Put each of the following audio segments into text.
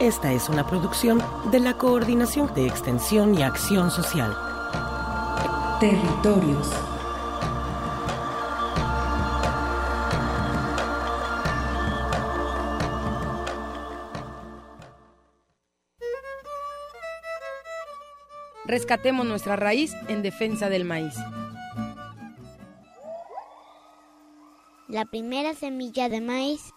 Esta es una producción de la Coordinación de Extensión y Acción Social. Territorios. Rescatemos nuestra raíz en defensa del maíz. La primera semilla de maíz.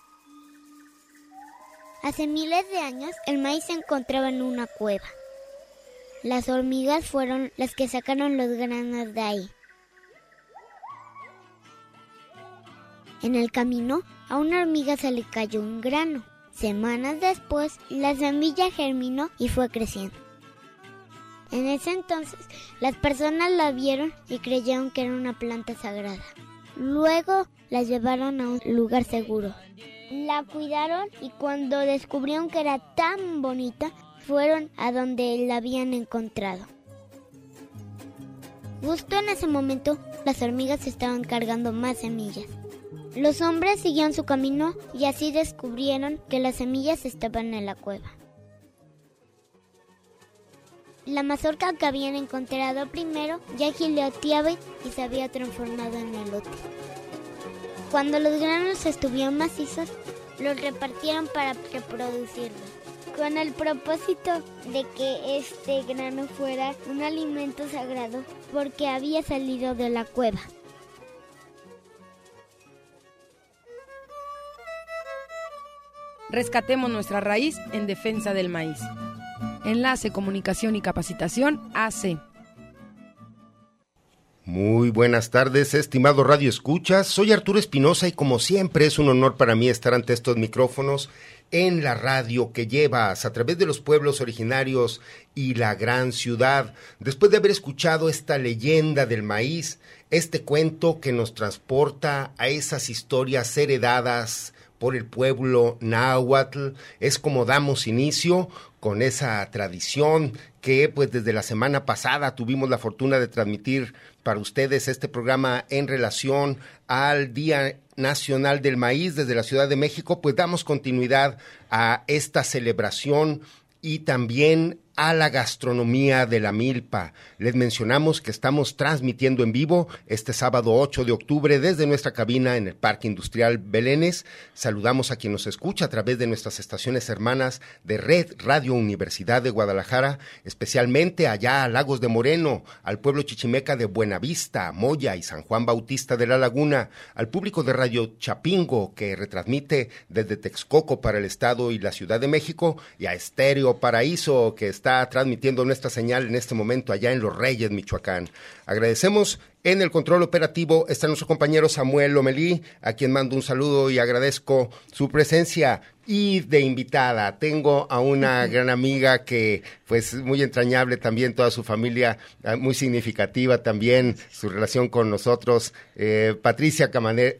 Hace miles de años el maíz se encontraba en una cueva. Las hormigas fueron las que sacaron los granos de ahí. En el camino, a una hormiga se le cayó un grano. Semanas después, la semilla germinó y fue creciendo. En ese entonces, las personas la vieron y creyeron que era una planta sagrada. Luego la llevaron a un lugar seguro. La cuidaron y cuando descubrieron que era tan bonita, fueron a donde la habían encontrado. Justo en ese momento, las hormigas estaban cargando más semillas. Los hombres siguieron su camino y así descubrieron que las semillas estaban en la cueva. La mazorca que habían encontrado primero ya gileteaba y se había transformado en elote. Cuando los granos estuvieron macizos, los repartieron para reproducirlos, con el propósito de que este grano fuera un alimento sagrado porque había salido de la cueva. Rescatemos nuestra raíz en defensa del maíz. Enlace Comunicación y Capacitación AC. Muy buenas tardes, estimado Radio Escuchas. Soy Arturo Espinosa y como siempre es un honor para mí estar ante estos micrófonos en la radio que llevas a través de los pueblos originarios y la gran ciudad. Después de haber escuchado esta leyenda del maíz, este cuento que nos transporta a esas historias heredadas por el pueblo náhuatl, es como damos inicio con esa tradición que pues desde la semana pasada tuvimos la fortuna de transmitir para ustedes este programa en relación al Día Nacional del Maíz desde la Ciudad de México, pues damos continuidad a esta celebración y también a la gastronomía de la milpa. Les mencionamos que estamos transmitiendo en vivo este sábado 8 de octubre desde nuestra cabina en el Parque Industrial Belénes. Saludamos a quien nos escucha a través de nuestras estaciones hermanas de Red Radio Universidad de Guadalajara, especialmente allá a Lagos de Moreno, al pueblo chichimeca de Buenavista, Moya y San Juan Bautista de la Laguna, al público de Radio Chapingo que retransmite desde Texcoco para el Estado y la Ciudad de México y a Estéreo Paraíso que transmitiendo nuestra señal en este momento allá en Los Reyes, Michoacán. Agradecemos en el control operativo está nuestro compañero Samuel Lomelí, a quien mando un saludo y agradezco su presencia. Y de invitada tengo a una gran amiga que pues muy entrañable también, toda su familia, eh, muy significativa también su relación con nosotros. Eh, Patricia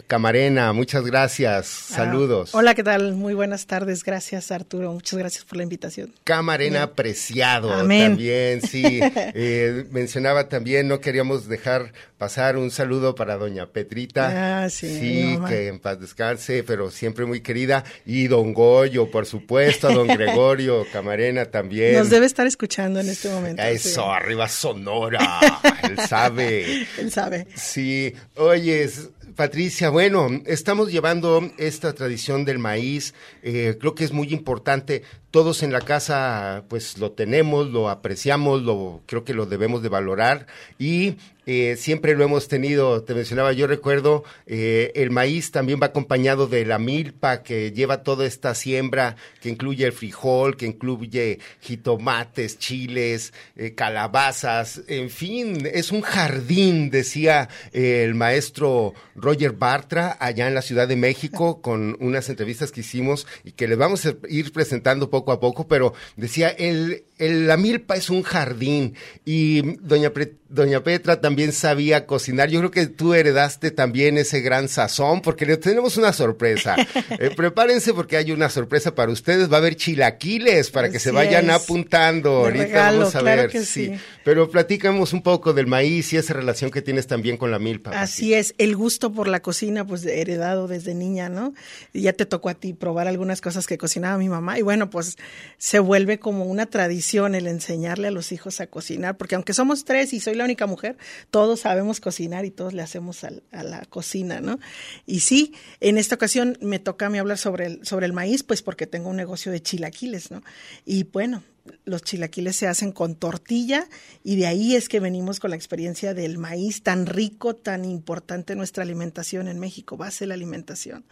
Camarena, muchas gracias, Ah, saludos. hola, ¿qué tal? Muy buenas tardes, gracias Arturo, muchas gracias por la invitación. Camarena apreciado Amén. también, sí. Eh, mencionaba también, no queríamos dejar pasar un saludo para doña Petrita. Ah, sí, mamá. que en paz descanse, pero siempre muy querida. Y don Goyo, por supuesto, a don Gregorio Camarena también. Nos debe estar escuchando en este momento. Eso, sí. arriba Sonora. Él sabe. Él sabe. Sí, oye, Patricia, bueno, estamos llevando esta tradición del maíz, eh, creo que es muy importante. Todos en la casa pues lo tenemos, lo apreciamos, lo creo que lo debemos de valorar. Y eh, siempre lo hemos tenido, te mencionaba, yo recuerdo, eh, el maíz también va acompañado de la milpa que lleva toda esta siembra que incluye el frijol, que incluye jitomates, chiles, eh, calabazas, en fin, es un jardín, decía el maestro Roger Bartra allá en la Ciudad de México con unas entrevistas que hicimos y que les vamos a ir presentando poco a poco, pero decía, el, la milpa es un jardín y doña, doña Petra también sabía cocinar. Yo creo que tú heredaste también ese gran sazón porque le tenemos una sorpresa. Eh, prepárense porque hay una sorpresa para ustedes. Va a haber chilaquiles para que se vayan apuntando. Ahorita vamos a ver. sí. Pero platicamos un poco del maíz y esa relación que tienes también con la milpa. Así es, el gusto por la cocina, pues heredado desde niña, ¿no? Y ya te tocó a ti probar algunas cosas que cocinaba mi mamá y bueno, pues se vuelve como una tradición el enseñarle a los hijos a cocinar, porque aunque somos tres y soy la única mujer, todos sabemos cocinar y todos le hacemos a, la cocina, ¿no? Y sí, en esta ocasión me toca a mí hablar sobre el, sobre el maíz, pues porque tengo un negocio de chilaquiles, ¿no? Y bueno, los chilaquiles se hacen con tortilla y de ahí es que venimos con la experiencia del maíz tan rico, tan importante en nuestra alimentación en México, base de la alimentación.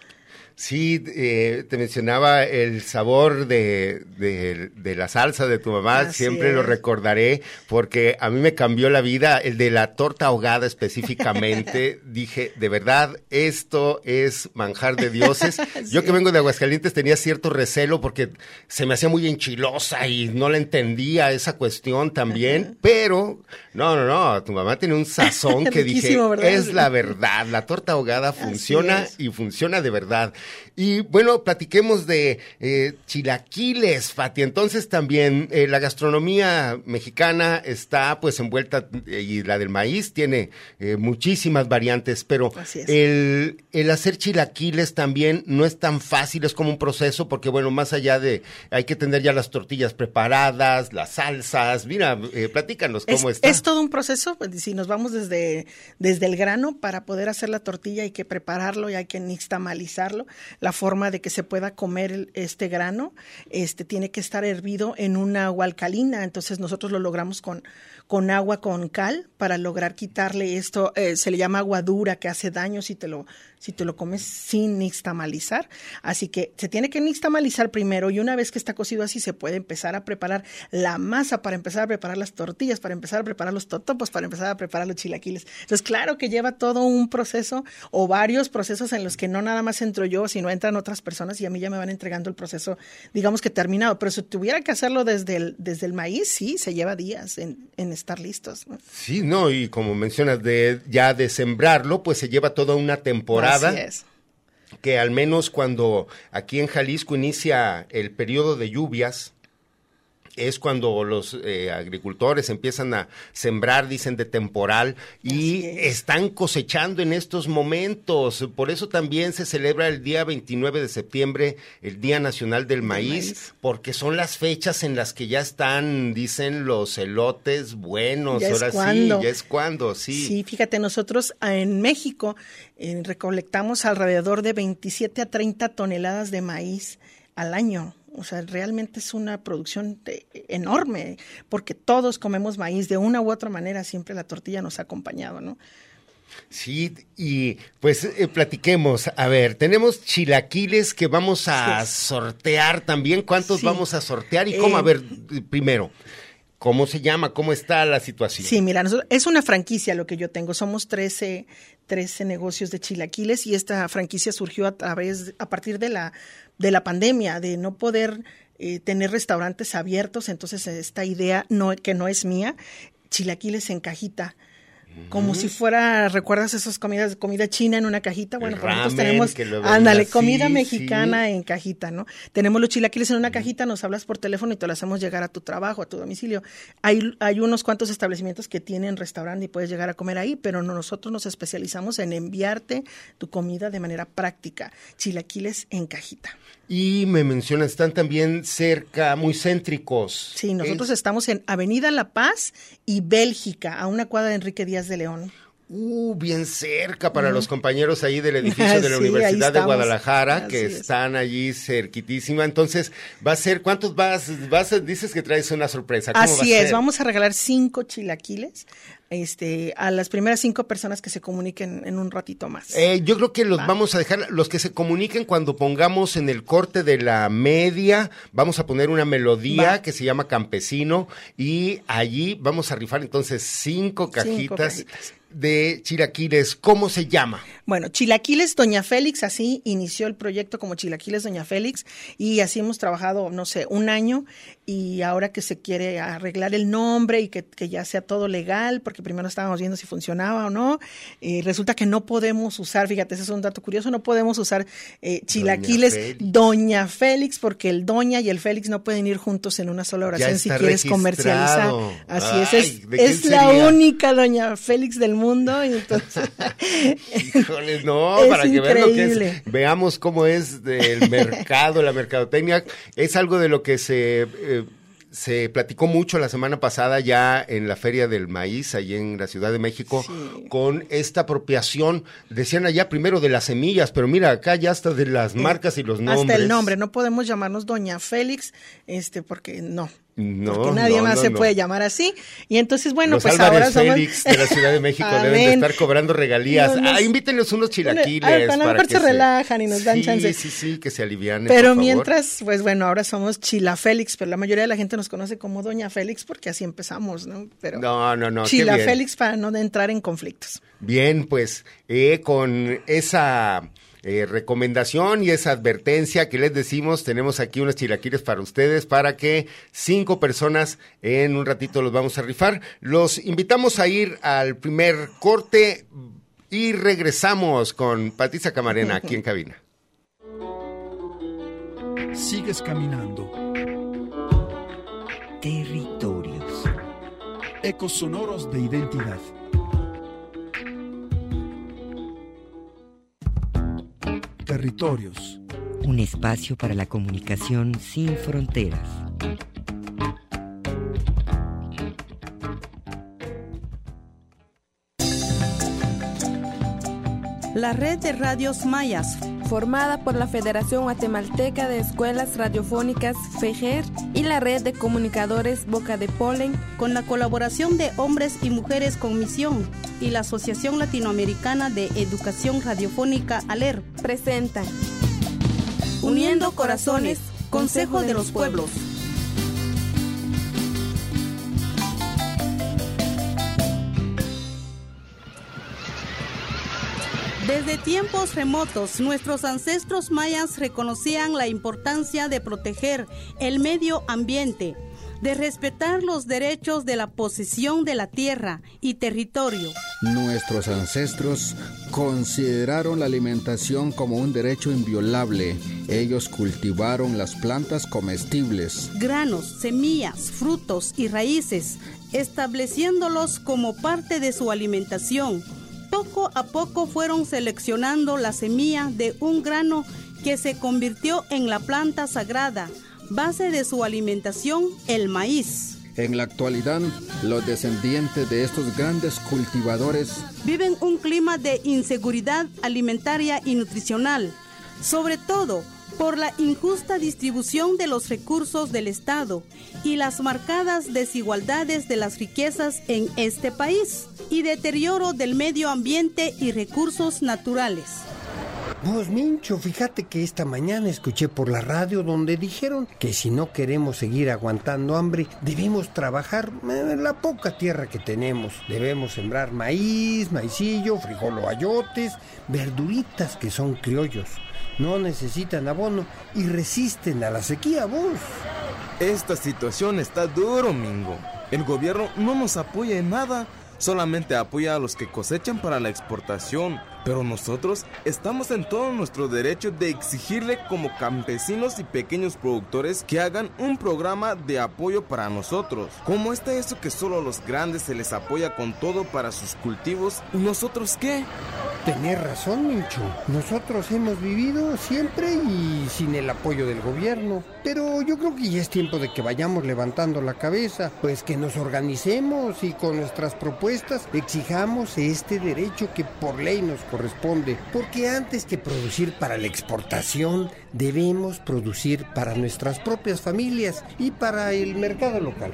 Sí, eh, te mencionaba el sabor de, de, la salsa de tu mamá, siempre lo recordaré porque a mí me cambió la vida, el de la torta ahogada específicamente. Dije, de verdad, esto es manjar de dioses. Yo que vengo de Aguascalientes tenía cierto recelo porque se me hacía muy enchilosa y no la entendía esa cuestión también, pero no, no, no, tu mamá tiene un sazón que dije, es la verdad, la torta ahogada funciona y funciona de verdad. Y bueno, platiquemos de eh, chilaquiles, Fati. Entonces también eh, la gastronomía mexicana está pues envuelta eh, y la del maíz tiene muchísimas variantes, pero el, el hacer chilaquiles también no es tan fácil, es como un proceso porque bueno, más allá de hay que tener ya las tortillas preparadas, las salsas, mira, platícanos cómo es, está. Es todo un proceso, pues, si nos vamos desde, desde el grano para poder hacer la tortilla hay que prepararlo y hay que nixtamalizarlo la forma de que se pueda comer este grano, este tiene que estar hervido en un agua alcalina, entonces nosotros lo logramos con, con agua con cal para lograr quitarle esto, eh, se le llama agua dura que hace daño si te lo si te lo comes sin nixtamalizar. Así que se tiene que nixtamalizar primero y una vez que está cocido así se puede empezar a preparar la masa para empezar a preparar las tortillas, para empezar a preparar los totopos, para empezar a preparar los chilaquiles. Entonces, claro que lleva todo un proceso o varios procesos en los que no nada más entro yo, sino entran otras personas y a mí ya me van entregando el proceso, digamos que terminado. Pero si tuviera que hacerlo desde el, desde el maíz, sí, se lleva días en, en estar listos. Sí, no, y como mencionas, de ya de sembrarlo, pues se lleva toda una temporada que al menos cuando aquí en Jalisco inicia el periodo de lluvias, es cuando los eh, agricultores empiezan a sembrar, dicen, de temporal y están cosechando en estos momentos. Por eso también se celebra el día 29 de septiembre, el Día Nacional del maíz, porque son las fechas en las que ya están, dicen, los elotes buenos. Ahora sí, ya es cuando, sí. Sí, fíjate, nosotros ah, en México eh, recolectamos alrededor de 27 a 30 toneladas de maíz al año. O sea, realmente es una producción enorme, porque todos comemos maíz de una u otra manera, siempre la tortilla nos ha acompañado, ¿no? Sí, y pues eh, platiquemos. A ver, tenemos chilaquiles que vamos a sortear también. ¿Cuántos vamos a sortear y cómo? a eh, ver, primero, ¿cómo se llama? ¿Cómo está la situación? Sí, mira, es una franquicia lo que yo tengo. Somos 13, 13 negocios de chilaquiles y esta franquicia surgió a través, a partir de la de la pandemia, de no poder eh, tener restaurantes abiertos, entonces esta idea no, que no es mía, chilaquiles en cajita como si fuera, ¿recuerdas esas comidas, comida china en una cajita? Bueno, pues nosotros tenemos, ándale, comida mexicana en cajita, ¿no? Tenemos los chilaquiles en una cajita, nos hablas por teléfono y te lo hacemos llegar a tu trabajo, a tu domicilio. Hay, hay unos cuantos establecimientos que tienen restaurante y puedes llegar a comer ahí, pero nosotros nos especializamos en enviarte tu comida de manera práctica, chilaquiles en cajita. Y me mencionas, están también cerca, muy céntricos. Sí, nosotros estamos en Avenida La Paz y Bélgica, a una cuadra de Enrique Díaz de León. Uh, bien cerca para los compañeros ahí del edificio de la Universidad de Guadalajara, que están allí cerquitísima. Entonces, va a ser, ¿cuántos vas? vas dices que traes una sorpresa. Así es, vamos a regalar cinco chilaquiles este, a las primeras cinco personas que se comuniquen en un ratito más. Eh, yo creo que los vamos a dejar, los que se comuniquen cuando pongamos en el corte de la media, vamos a poner una melodía que se llama Campesino y allí vamos a rifar entonces cinco cajitas de chilaquiles. ¿Cómo se llama? Bueno, Chilaquiles Doña Félix, así inició el proyecto como Chilaquiles Doña Félix y así hemos trabajado, no sé, un año y ahora que se quiere arreglar el nombre y que, ya sea todo legal, porque primero estábamos viendo si funcionaba o no, y resulta que no podemos usar, fíjate, ese es un dato curioso, no podemos usar eh, Chilaquiles Doña Félix. porque el Doña y el Félix no pueden ir juntos en una sola oración si quieres comercializar. Así es, es, es la única Doña Félix del mundo. Y entonces... Híjole, no, para que vean lo que es, veamos cómo es el mercado, la mercadotecnia. Es algo de lo que se... Eh, se platicó mucho la semana pasada ya en la Feria del Maíz, allí en la Ciudad de México, con esta apropiación, decían allá primero de las semillas, pero mira, acá ya hasta de las marcas y los nombres. Hasta el nombre, no podemos llamarnos Doña Félix, este, porque no, no, porque nadie más se puede llamar así. Y entonces, bueno, pues ahora somos... Félix de la Ciudad de México deben de estar cobrando regalías. ah, invítenlos unos chilaquiles. para, para que se, relajan y nos dan chance. Sí, sí, sí, que se alivian. Pero mientras, pues bueno, ahora somos Chila Félix, pero la mayoría de la gente nos conoce como Doña Félix porque así empezamos, ¿no? Pero no, no, no. Chila Félix para no entrar en conflictos. Bien, pues eh, con esa eh, recomendación y esa advertencia que les decimos, tenemos aquí unos chilaquiles para ustedes para que cinco personas en un ratito los vamos a rifar. Los invitamos a ir al primer corte y regresamos con Patricia Camarena aquí en cabina. Sigues caminando. Territorios. Ecos sonoros de identidad. Territorios. Un espacio para la comunicación sin fronteras. La red de radios mayas, formada por la Federación Guatemalteca de Escuelas Radiofónicas FEGER y la red de comunicadores Boca de Polen, con la colaboración de hombres y mujeres con misión y la Asociación Latinoamericana de Educación Radiofónica ALER, presentan Uniendo Corazones, Consejo de los Pueblos. Desde tiempos remotos, nuestros ancestros mayas reconocían la importancia de proteger el medio ambiente, de respetar los derechos de la posesión de la tierra y territorio. Nuestros ancestros consideraron la alimentación como un derecho inviolable. Ellos cultivaron las plantas comestibles, granos, semillas, frutos y raíces, estableciéndolos como parte de su alimentación. Poco a poco fueron seleccionando la semilla de un grano que se convirtió en la planta sagrada base de su alimentación el maíz. En la actualidad, los descendientes de estos grandes cultivadores viven un clima de inseguridad alimentaria y nutricional, sobre todo por la injusta distribución de los recursos del Estado y las marcadas desigualdades de las riquezas en este país y deterioro del medio ambiente y recursos naturales. Vos, Mincho, fíjate que esta mañana escuché por la radio donde dijeron que si no queremos seguir aguantando hambre, debemos trabajar en la poca tierra que tenemos. Debemos sembrar maíz, maicillo, frijol o ayotes, verduritas que son criollos. No necesitan abono y resisten a la sequía, vos. Esta situación está duro, Mingo. El gobierno no nos apoya en nada solamente apoya a los que cosechan para la exportación, pero nosotros estamos en todo nuestro derecho de exigirle como campesinos y pequeños productores que hagan un programa de apoyo para nosotros. ¿Cómo está eso que solo a los grandes se les apoya con todo para sus cultivos nosotros qué? Tenés razón, Mincho. Nosotros hemos vivido siempre y sin el apoyo del gobierno. Pero yo creo que ya es tiempo de que vayamos levantando la cabeza, pues que nos organicemos y con nuestras propuestas exijamos este derecho que por ley nos corresponde. Porque antes que producir para la exportación, debemos producir para nuestras propias familias y para el mercado local.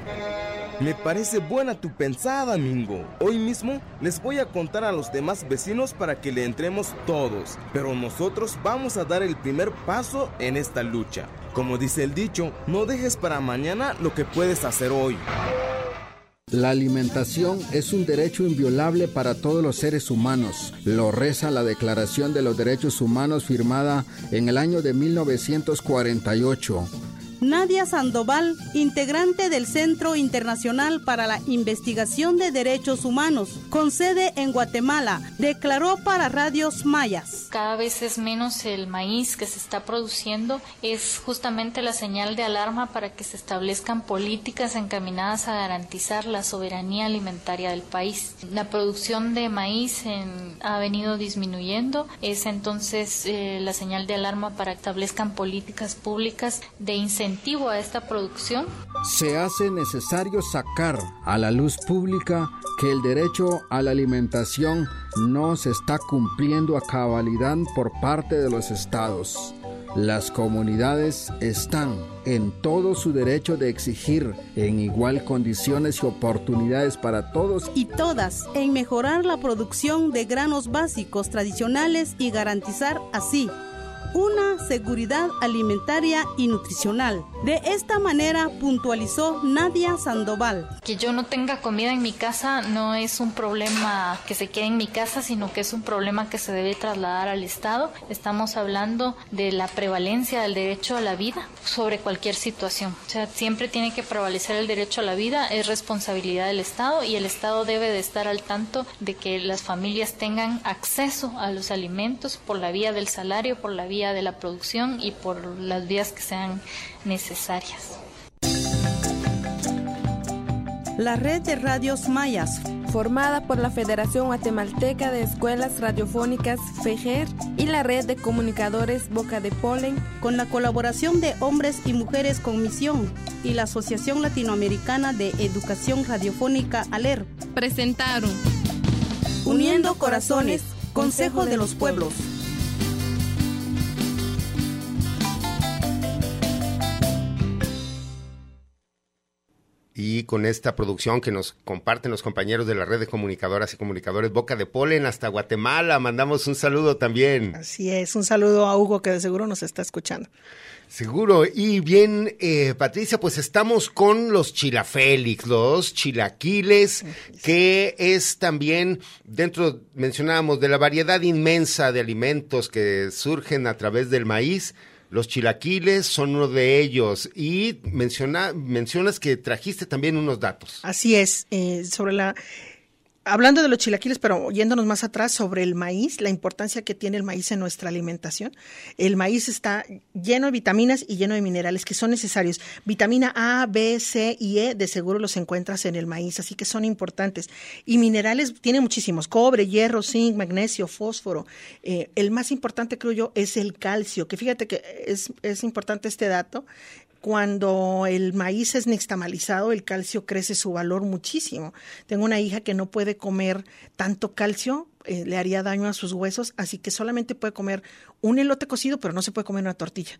Me parece buena tu pensada, Mingo. Hoy mismo les voy a contar a los demás vecinos para que le entremos todos. Pero nosotros vamos a dar el primer paso en esta lucha. Como dice el dicho, no dejes para mañana lo que puedes hacer hoy. La alimentación es un derecho inviolable para todos los seres humanos. Lo reza la Declaración de los Derechos Humanos firmada en el año de 1948. Nadia Sandoval, integrante del Centro Internacional para la Investigación de Derechos Humanos, con sede en Guatemala, declaró para Radios Mayas. Cada vez es menos el maíz que se está produciendo, es justamente la señal de alarma para que se establezcan políticas encaminadas a garantizar la soberanía alimentaria del país. La producción de maíz ha venido disminuyendo, es entonces eh, la señal de alarma para que establezcan políticas públicas de incentivo a esta producción? Se hace necesario sacar a la luz pública que el derecho a la alimentación no se está cumpliendo a cabalidad por parte de los estados. Las comunidades están en todo su derecho de exigir en igual condiciones y oportunidades para todos y todas en mejorar la producción de granos básicos tradicionales y garantizar así una seguridad alimentaria y nutricional. De esta manera puntualizó Nadia Sandoval. Que yo no tenga comida en mi casa no es un problema que se quede en mi casa, sino que es un problema que se debe trasladar al Estado. Estamos hablando de la prevalencia del derecho a la vida sobre cualquier situación. O sea, siempre tiene que prevalecer el derecho a la vida, es responsabilidad del Estado y el Estado debe de estar al tanto de que las familias tengan acceso a los alimentos por la vía del salario, por la vía de la producción y por las vías que sean necesarias. La red de radios mayas, formada por la Federación Guatemalteca de Escuelas Radiofónicas FEGER y la red de comunicadores Boca de Polen, con la colaboración de hombres y mujeres con misión y la Asociación Latinoamericana de Educación Radiofónica ALER, presentaron Uniendo Corazones, Consejo de los Pueblos. Y con esta producción que nos comparten los compañeros de la red de comunicadoras y comunicadores Boca de Polen hasta Guatemala. Mandamos un saludo también. Así es, un saludo a Hugo que de seguro nos está escuchando. Seguro. Y bien, eh, Patricia, pues estamos con los chilafélix, los chilaquiles, que es también dentro, mencionábamos, de la variedad inmensa de alimentos que surgen a través del maíz los chilaquiles son uno de ellos y menciona, mencionas que trajiste también unos datos. Así es, eh, sobre la hablando de los chilaquiles, pero yéndonos más atrás sobre el maíz, la importancia que tiene el maíz en nuestra alimentación. El maíz está lleno de vitaminas y lleno de minerales que son necesarios. Vitamina A, B, C y E de seguro los encuentras en el maíz, así que son importantes. Y minerales tiene muchísimos, cobre, hierro, zinc, magnesio, fósforo. Eh, el más importante, creo yo, es el calcio, que fíjate que es, es importante este dato cuando el maíz es nixtamalizado, el calcio crece su valor muchísimo. Tengo una hija que no puede comer tanto calcio, eh, le haría daño a sus huesos, así que solamente puede comer un elote cocido, pero no se puede comer una tortilla.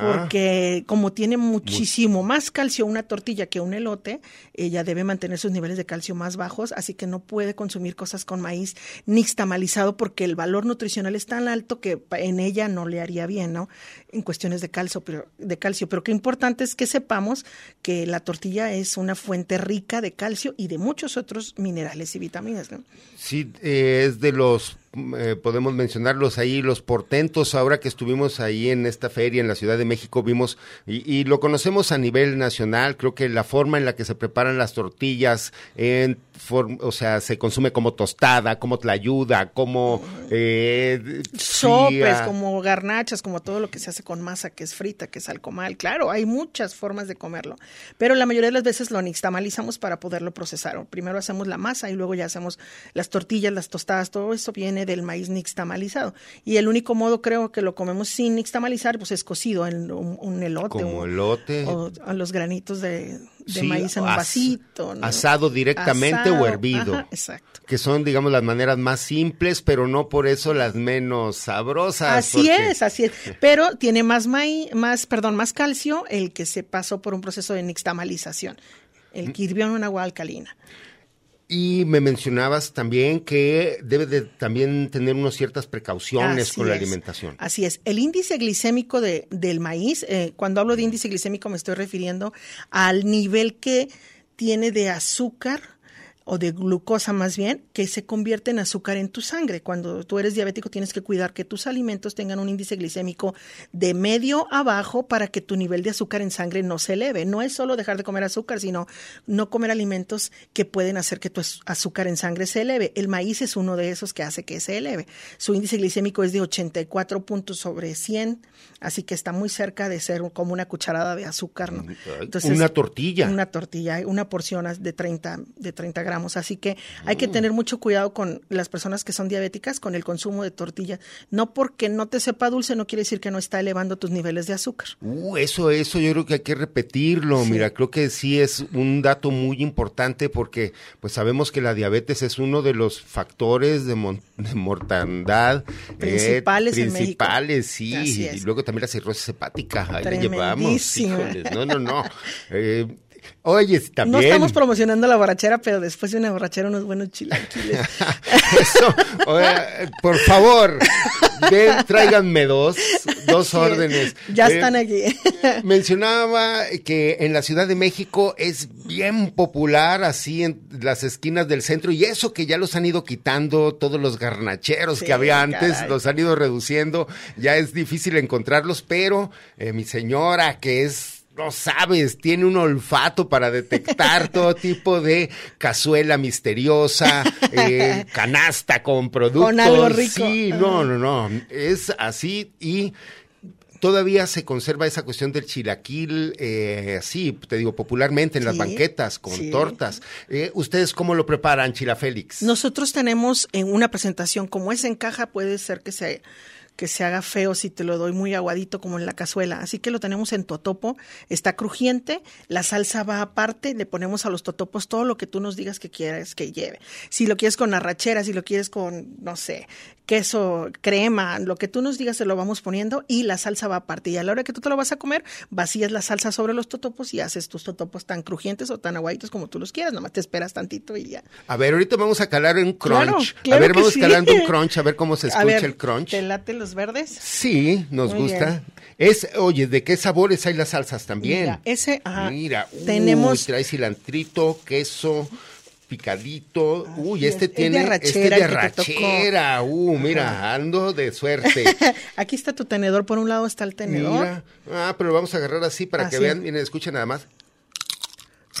Porque como tiene muchísimo más calcio una tortilla que un elote, ella debe mantener sus niveles de calcio más bajos, así que no puede consumir cosas con maíz nixtamalizado porque el valor nutricional es tan alto que en ella no le haría bien, ¿no? En cuestiones de calcio, pero de calcio, pero qué importante es que sepamos que la tortilla es una fuente rica de calcio y de muchos otros minerales y vitaminas, ¿no? Sí, eh, es de los eh, podemos mencionarlos ahí, los portentos, ahora que estuvimos ahí en esta feria en la Ciudad de México, vimos, y, lo conocemos a nivel nacional, creo que la forma en la que se preparan las tortillas, en o sea, se consume como tostada, como tlayuda, como... Eh, Sopes, como garnachas, como todo lo que se hace con masa, que es frita, que es alcomal, claro, hay muchas formas de comerlo, pero la mayoría de las veces lo nixtamalizamos para poderlo procesar. Primero hacemos la masa y luego ya hacemos las tortillas, las tostadas, todo eso viene viene del maíz nixtamalizado. Y el único modo, creo, que lo comemos sin nixtamalizar, pues es cocido en un, elote. Como elote. O a los granitos de, maíz en un vasito. Asado directamente o hervido. exacto. Que son, digamos, las maneras más simples, pero no por eso las menos sabrosas. Así es, así es. Pero tiene más maíz, más, perdón, más calcio el que se pasó por un proceso de nixtamalización. El que hirvió en un agua alcalina. Y me mencionabas también que debe de también tener unas ciertas precauciones con la alimentación. Así es. El índice glicémico de, del maíz, eh, cuando hablo de índice glicémico me estoy refiriendo al nivel que tiene de azúcar o de glucosa más bien, que se convierte en azúcar en tu sangre. Cuando tú eres diabético tienes que cuidar que tus alimentos tengan un índice glicémico de medio abajo para que tu nivel de azúcar en sangre no se eleve. No es solo dejar de comer azúcar, sino no comer alimentos que pueden hacer que tu azúcar en sangre se eleve. El maíz es uno de esos que hace que se eleve. Su índice glicémico es de 84 puntos sobre 100, así que está muy cerca de ser como una cucharada de azúcar. ¿no? Entonces, una tortilla. Una tortilla, una porción de 30, de 30 gramos Así que hay que tener mucho cuidado con las personas que son diabéticas con el consumo de tortilla. No porque no te sepa dulce no quiere decir que no está elevando tus niveles de azúcar. Uh, eso, eso yo creo que hay que repetirlo. Mira, creo que sí es un dato muy importante porque pues sabemos que la diabetes es uno de los factores de, mortandad eh, principales, principales sí. Y luego también la cirrosis hepática. Ahí la llevamos. no, no, no. Eh, Oye, también. No estamos promocionando la borrachera, pero después de una borrachera unos buenos chilaquiles. Eso, por favor, tráiganme dos, dos órdenes. Ya están aquí. mencionaba que en la Ciudad de México es bien popular así en las esquinas del centro y eso que ya los han ido quitando, todos los garnacheros que había antes, los han ido reduciendo, ya es difícil encontrarlos, pero eh, mi señora que es no sabes, tiene un olfato para detectar todo tipo de cazuela misteriosa, eh, canasta con productos. Con algo rico. Sí, no, no, no. Es así y todavía se conserva esa cuestión del chilaquil, eh, así, te digo, popularmente en las banquetas, con tortas. Eh, ¿Ustedes cómo lo preparan, Chila Félix? Nosotros tenemos en una presentación, como es en caja, puede ser que se que se haga feo si te lo doy muy aguadito como en la cazuela. Así que lo tenemos en totopo, está crujiente, la salsa va aparte, le ponemos a los totopos todo lo que tú nos digas que quieras que lleve. Si lo quieres con arrachera, si lo quieres con, no sé, queso, crema, lo que tú nos digas se lo vamos poniendo y la salsa va aparte. Y a la hora que tú te lo vas a comer, vacías la salsa sobre los totopos y haces tus totopos tan crujientes o tan aguaditos como tú los quieras. Nomás te esperas tantito y ya. A ver, ahorita vamos a calar un crunch. a ver, vamos calando un crunch, a ver cómo se escucha el crunch. ¿Te late los verdes? Sí, nos gusta. Es, oye, ¿de qué sabores hay las salsas también? Mira, ese, ajá. Mira, tenemos. trae cilantrito, queso picadito. Uy, este tiene este de arrachera. Uh, mira, ando de suerte. Aquí está tu tenedor, por un lado está el tenedor. Mira. Ah, pero lo vamos a agarrar así para que vean, miren, escuchen nada más.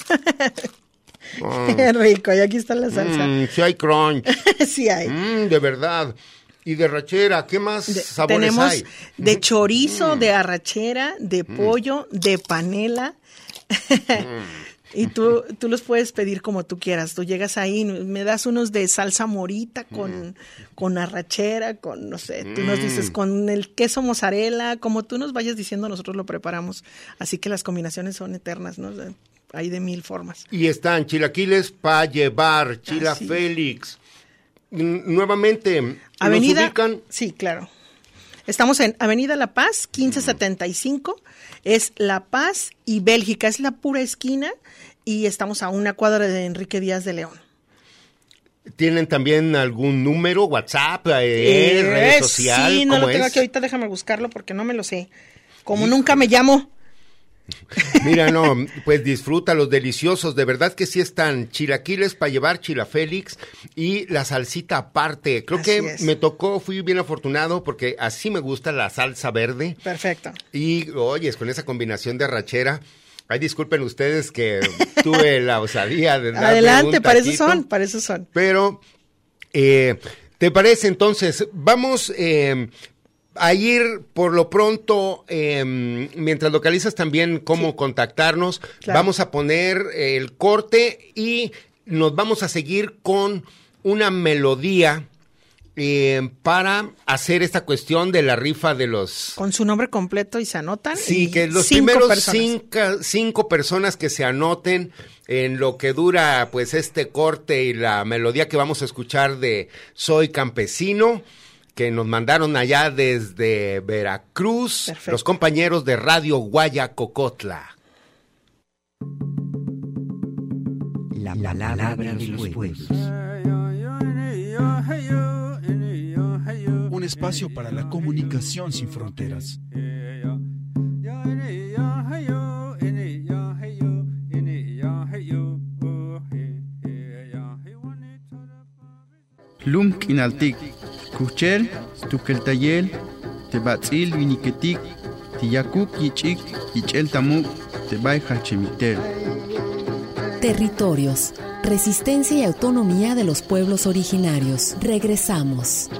Qué rico, y aquí está la salsa. Mm, sí hay crunch. sí hay. Mm, de verdad. Y de arrachera, ¿qué más sabores tenemos hay? De chorizo, mm. de arrachera, de pollo, de panela. Y tú, tú los puedes pedir como tú quieras. Tú llegas ahí, me das unos de salsa morita con, con arrachera, con, no sé, tú nos dices mm. con el queso mozzarella, como tú nos vayas diciendo, nosotros lo preparamos. Así que las combinaciones son eternas, ¿no? Hay de mil formas. Y están chilaquiles para llevar, chila Félix. Nuevamente, Avenida, ubican? Sí, claro. Estamos en Avenida La Paz, 1575. Es La Paz y Bélgica. Es la pura esquina y estamos a una cuadra de Enrique Díaz de León. ¿Tienen también algún número, WhatsApp, eh, eh redes sociales? Sí, no lo tengo aquí ahorita, déjame buscarlo porque no me lo sé. Como nunca me llamo. Mira, no, pues disfruta los deliciosos, de verdad que sí están chilaquiles para llevar chila Félix y la salsita aparte. Creo que me tocó, fui bien afortunado porque así me gusta la salsa verde. Perfecto. Y oyes, con esa combinación de arrachera. Ay, disculpen ustedes que tuve la osadía de Adelante, para eso son, para eso son. Pero, eh, ¿te parece entonces? Vamos eh, a ir por lo pronto, em, mientras localizas también cómo contactarnos, vamos a poner el corte y nos vamos a seguir con una melodía eh, para hacer esta cuestión de la rifa de los... Con su nombre completo y se anotan. Sí, que los primeros Cinco, personas que se anoten en lo que dura pues este corte y la melodía que vamos a escuchar de Soy Campesino que nos mandaron allá desde Veracruz, los compañeros de Radio Guayacocotla. La palabra de los pueblos. Un espacio para la comunicación sin fronteras. Lum kinaltik, kuchel, tukeltayel, tebatzil viniketik, tiyakuk yichik, yichel tamuk, tebay hachemitel. Territorios, resistencia y autonomía de los pueblos originarios. Regresamos.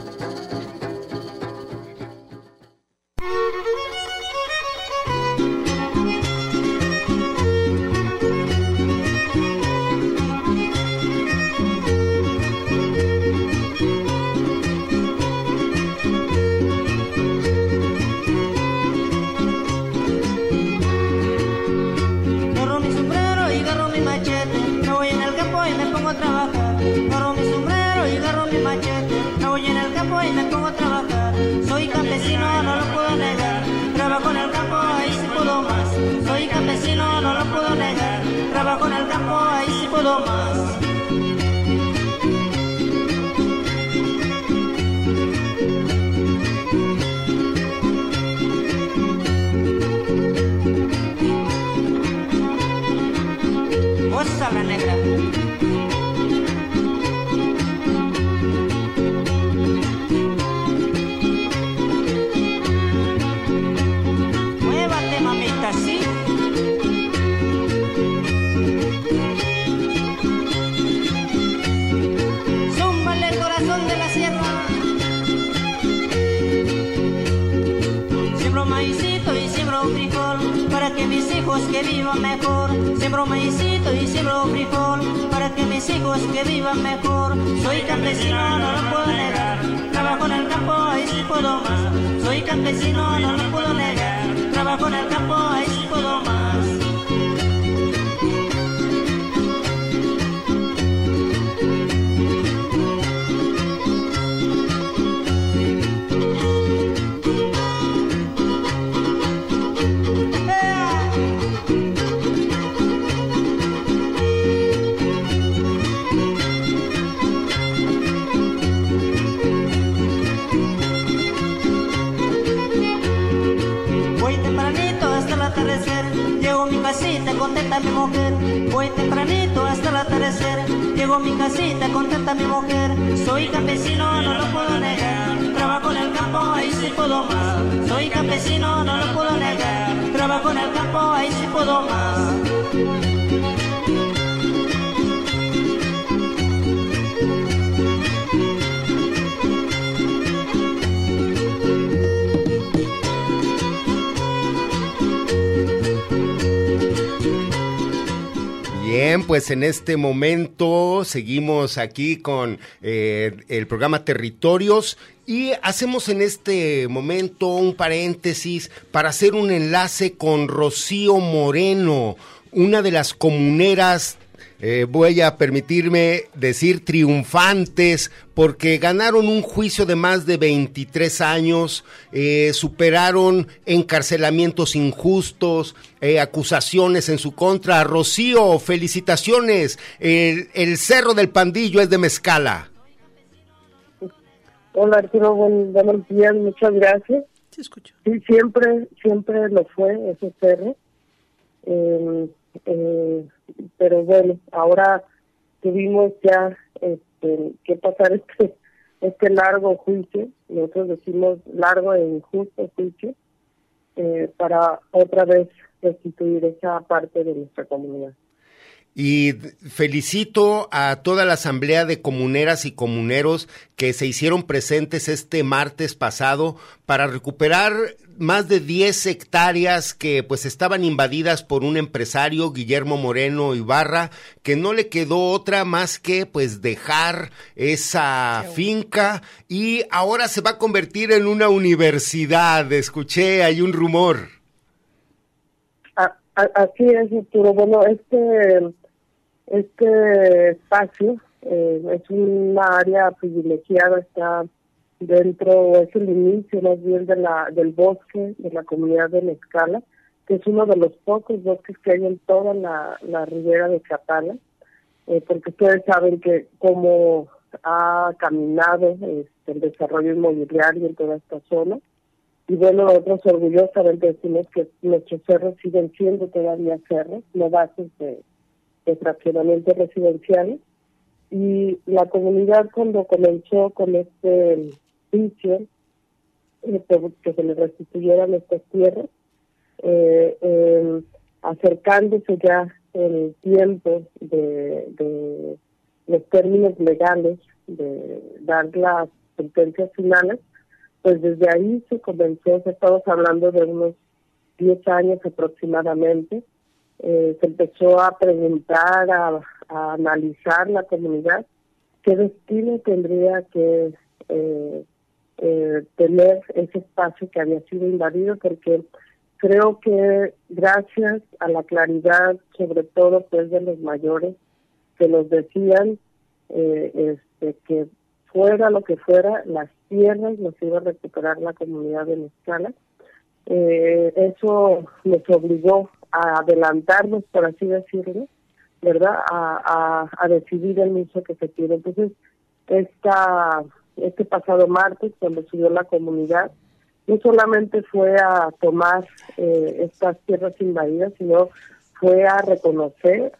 con el campo ahí. mi mujer, voy tempranito hasta el atardecer, llego a mi casita contenta mi mujer, soy campesino, no lo puedo negar, trabajo en el campo, ahí sí puedo más, soy campesino, no lo puedo negar, trabajo en el campo, ahí sí puedo más. Pues en este momento seguimos aquí con eh, el programa Territorios y hacemos en este momento un paréntesis para hacer un enlace con Rocío Moreno, una de las comuneras eh, voy a permitirme decir triunfantes, porque ganaron un juicio de más de 23 años, eh, superaron encarcelamientos injustos, eh, acusaciones en su contra. Rocío, felicitaciones. El, el, Cerro del Pandillo es de Mezcala. Hola Arturo, buenos días, muchas gracias. Sí, escucho. Sí, siempre, siempre lo fue ese cerro. Eh, eh, pero bueno, ahora tuvimos ya este, que pasar este, este largo juicio, nosotros decimos largo e injusto juicio, eh, para otra vez restituir esa parte de nuestra comunidad. Y felicito a toda la asamblea de comuneras y comuneros que se hicieron presentes este martes pasado para recuperar más de 10 hectáreas que pues estaban invadidas por un empresario, Guillermo Moreno Ibarra, que no le quedó otra más que pues dejar esa finca y ahora se va a convertir en una universidad. Escuché, hay un rumor. Así es, Arturo. Bueno, este, este espacio eh, es una área privilegiada, está dentro, es el inicio más bien de la, del bosque de la comunidad de Mezcala, que es uno de los pocos bosques que hay en toda la, la ribera de Catala, eh, porque ustedes saben que como ha caminado este, el desarrollo inmobiliario en toda esta zona, y bueno, nosotros orgullosamente decimos que nuestros cerros siguen siendo todavía cerros, no bases de, fraccionamiento residenciales. Y la comunidad cuando comenzó con este juicio, eh, que se le restituyeran estas tierras, eh, eh, acercándose ya el tiempo de, de los términos legales de dar las sentencias finales, pues desde ahí se comenzó, estamos hablando de unos 10 años aproximadamente, eh, se empezó a preguntar, a, analizar la comunidad qué destino tendría que eh, eh, tener ese espacio que había sido invadido, porque creo que gracias a la claridad, sobre todo pues de los mayores, que nos decían este, que fuera lo que fuera, las tierras nos iba a recuperar la comunidad de Mezcala. Eh, eso nos obligó a adelantarnos, por así decirlo, ¿verdad? A, decidir el uso que se quiere. Entonces, esta, este pasado martes, cuando subió la comunidad, no solamente fue a tomar eh, estas tierras invadidas, sino fue a reconocer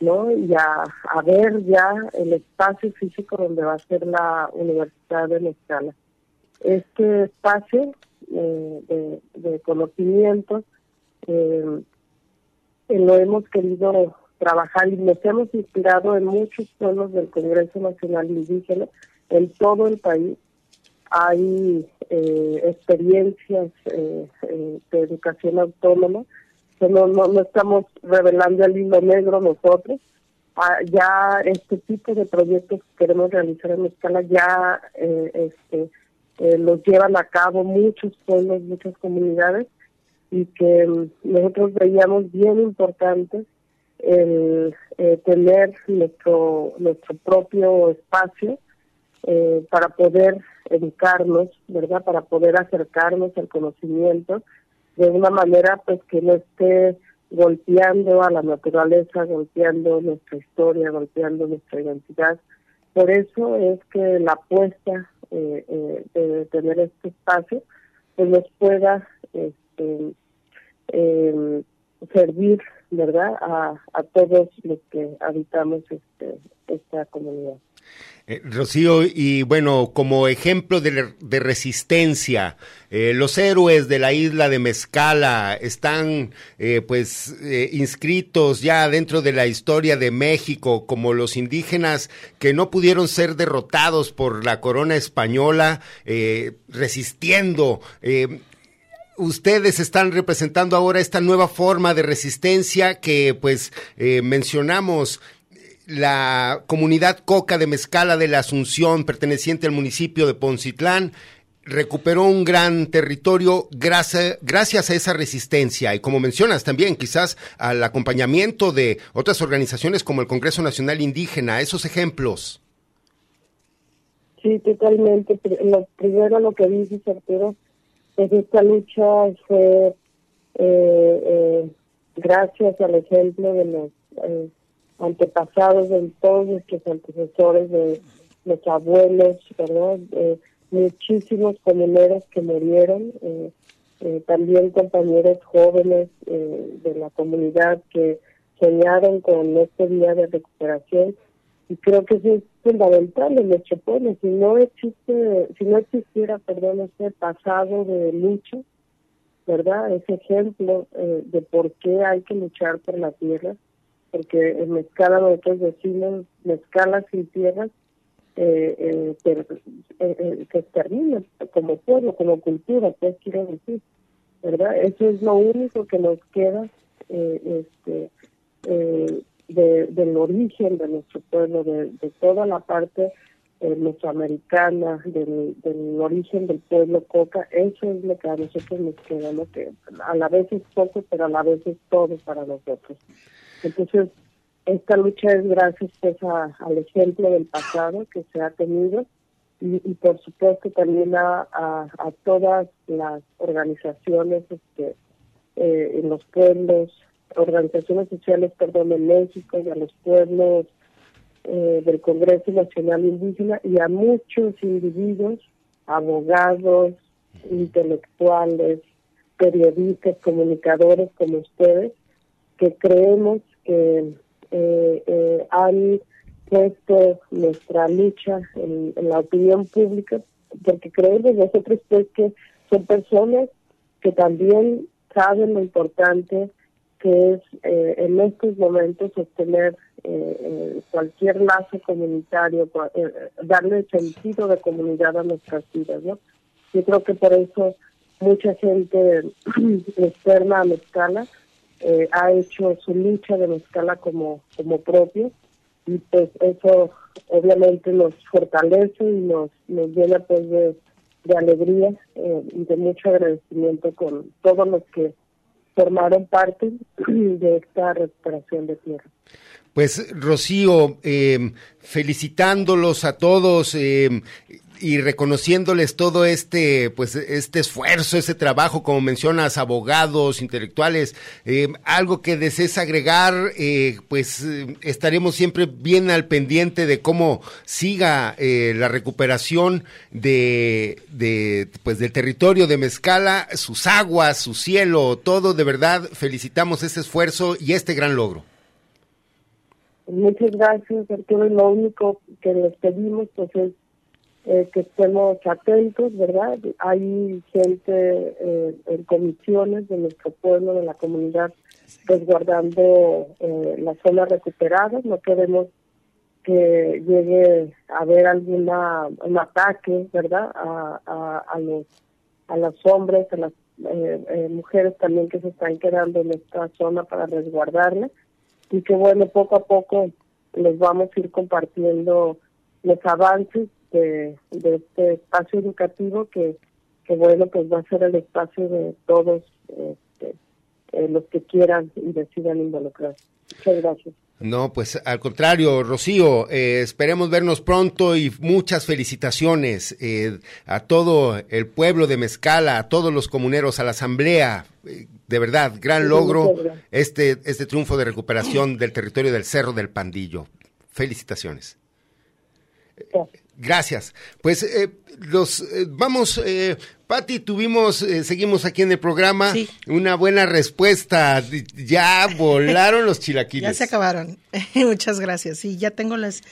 ¿no? Y a, ver ya el espacio físico donde va a ser la Universidad de Mezcala. Este espacio eh, de, conocimiento eh, lo hemos querido trabajar y nos hemos inspirado en muchos pueblos del Congreso Nacional Indígena en todo el país. Hay eh, experiencias de educación autónoma no, no, no estamos revelando el hilo negro nosotros. Ah, ya este tipo de proyectos que queremos realizar en escala ya eh, este, eh, los llevan a cabo muchos pueblos, muchas comunidades y que mm, nosotros veíamos bien importante el eh, tener nuestro nuestro propio espacio para poder educarnos, ¿verdad? Para poder acercarnos al conocimiento de una manera pues que no esté golpeando a la naturaleza, golpeando nuestra historia, golpeando nuestra identidad. Por eso es que la apuesta eh, eh, de tener este espacio pues nos pueda este, eh, servir, ¿verdad?, a, a todos los que habitamos este, esta comunidad. Eh, Rocío, y bueno, como ejemplo de, resistencia, eh, los héroes de la isla de Mezcala están pues inscritos ya dentro de la historia de México como los indígenas que no pudieron ser derrotados por la corona española, resistiendo ustedes están representando ahora esta nueva forma de resistencia que pues mencionamos la comunidad Coca de Mezcala de la Asunción, perteneciente al municipio de Poncitlán, recuperó un gran territorio gracias, gracias a esa resistencia y como mencionas también quizás al acompañamiento de otras organizaciones como el Congreso Nacional Indígena, esos ejemplos. Sí, totalmente. Lo primero lo que dices, Arturo, es esta lucha fue eh, eh, gracias al ejemplo de los eh, antepasados de todos nuestros antecesores, de los abuelos, ¿verdad? muchísimos comuneros que murieron, eh, eh, también compañeros jóvenes eh, de la comunidad que soñaron con este día de recuperación y creo que eso es fundamental en nuestro pueblo. Si no existe, si no existiera, perdón, ese pasado de lucha, ¿verdad? Ese ejemplo de por qué hay que luchar por la tierra, porque en Mezcala nosotros decimos Mezcala sin tierras eh, eh, eh, se termina como pueblo, como cultura, pues quiero decir, ¿verdad? Eso es lo único que nos queda este del origen de nuestro pueblo, de, toda la parte mesoamericana, del, origen del pueblo coca, eso es lo que a nosotros nos queda, lo que a la vez es poco, pero a la vez es todo para nosotros. Entonces, esta lucha es gracias pues al ejemplo del pasado que se ha tenido y, por supuesto también a, a, todas las organizaciones este, eh, en los pueblos, organizaciones sociales, perdón, en México y a los pueblos eh, del Congreso Nacional Indígena y a muchos individuos, abogados, intelectuales, periodistas, comunicadores como ustedes, que creemos que eh, eh, han puesto nuestra lucha en, la opinión pública, porque creemos nosotros pues que son personas que también saben lo importante que es eh, en estos momentos obtener eh, cualquier lazo comunitario, darle sentido de comunidad a nuestras vidas, ¿no? Yo creo que por eso mucha gente externa a la escala eh, ha hecho su lucha de escala como, como propio y pues eso obviamente nos fortalece y nos, nos llena pues de, alegría eh, y de mucho agradecimiento con todos los que formaron parte de esta recuperación de tierra. Pues Rocío, eh, felicitándolos a todos, eh, y reconociéndoles todo este, pues, este esfuerzo, ese trabajo, como mencionas, abogados, intelectuales, eh, algo que desees agregar, eh, pues eh, estaremos siempre bien al pendiente de cómo siga la recuperación de, de, pues, del territorio de Mezcala, sus aguas, su cielo, todo, de verdad, felicitamos este esfuerzo y este gran logro. Muchas gracias, Arturo. Lo único que les pedimos pues es eh, que estemos atentos, ¿verdad? Hay gente eh, en comisiones de nuestro pueblo, de la comunidad, resguardando eh, las zonas recuperadas. No queremos que llegue a haber alguna un ataque, ¿verdad? A, a, los a los hombres, a las eh, mujeres también que se están quedando en esta zona para resguardarla y que bueno poco a poco les vamos a ir compartiendo los avances de, este espacio educativo que, que, bueno, pues va a ser el espacio de todos este, eh, los que quieran y decidan involucrarse. Muchas gracias. No, pues al contrario, Rocío, eh, esperemos vernos pronto y muchas felicitaciones eh, a todo el pueblo de Mezcala, a todos los comuneros, a la asamblea. de verdad, gran logro este, este triunfo de recuperación del territorio del Cerro del Pandillo. Felicitaciones. Gracias. Pues eh, los eh, vamos, eh, Patti, tuvimos, eh, seguimos aquí en el programa, una buena respuesta. Ya volaron los chilaquiles. Ya se acabaron. Muchas gracias. Sí, ya tengo las,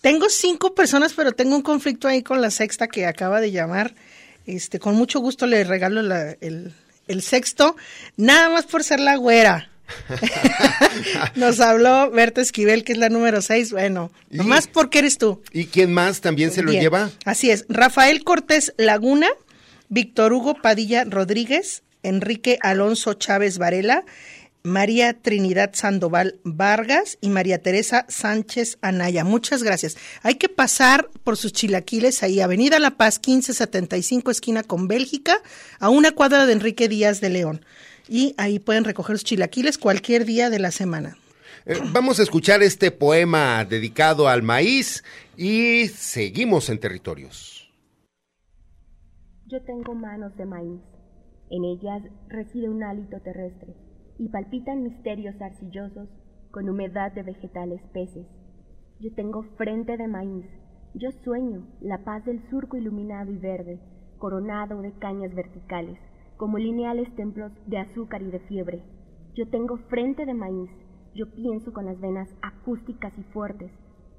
tengo cinco personas, pero tengo un conflicto ahí con la sexta que acaba de llamar. Este, con mucho gusto le regalo el, el sexto, nada más por ser la güera. Nos habló Berta Esquivel, que es la número 6. Bueno, nomás porque eres tú. ¿Y quién más también se lo lleva? Así es. Rafael Cortés Laguna, Víctor Hugo Padilla Rodríguez, Enrique Alonso Chávez Varela, María Trinidad Sandoval Vargas y María Teresa Sánchez Anaya. Muchas gracias. Hay que pasar por sus chilaquiles ahí, Avenida La Paz 1575, esquina con Bélgica, a una cuadra de Enrique Díaz de León y ahí pueden recoger los chilaquiles cualquier día de la semana. Eh, vamos a escuchar este poema dedicado al maíz y seguimos en territorios. Yo tengo manos de maíz, en ellas reside un hálito terrestre y palpitan misterios arcillosos con humedad de vegetales peces. Yo tengo frente de maíz, yo sueño la paz del surco iluminado y verde, coronado de cañas verticales como lineales templos de azúcar y de fiebre. Yo tengo frente de maíz, yo pienso con las venas acústicas y fuertes,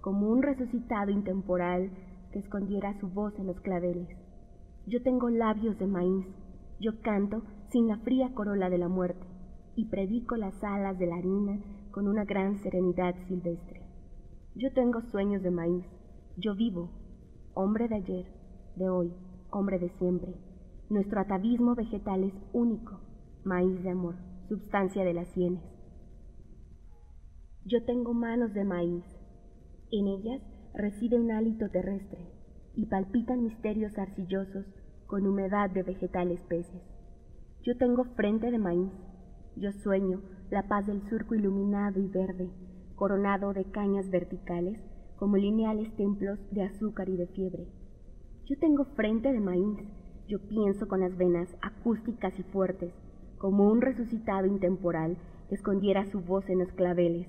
como un resucitado intemporal que escondiera su voz en los claveles. Yo tengo labios de maíz, yo canto sin la fría corola de la muerte, y predico las alas de la harina con una gran serenidad silvestre. Yo tengo sueños de maíz, yo vivo, hombre de ayer, de hoy, hombre de siempre. Nuestro atavismo vegetal es único, maíz de amor, substancia de las sienes. Yo tengo manos de maíz, en ellas reside un hálito terrestre y palpitan misterios arcillosos con humedad de vegetales peces. Yo tengo frente de maíz, yo sueño la paz del surco iluminado y verde, coronado de cañas verticales como lineales templos de azúcar y de fiebre. Yo tengo frente de maíz, yo pienso con las venas acústicas y fuertes, como un resucitado intemporal que escondiera su voz en los claveles.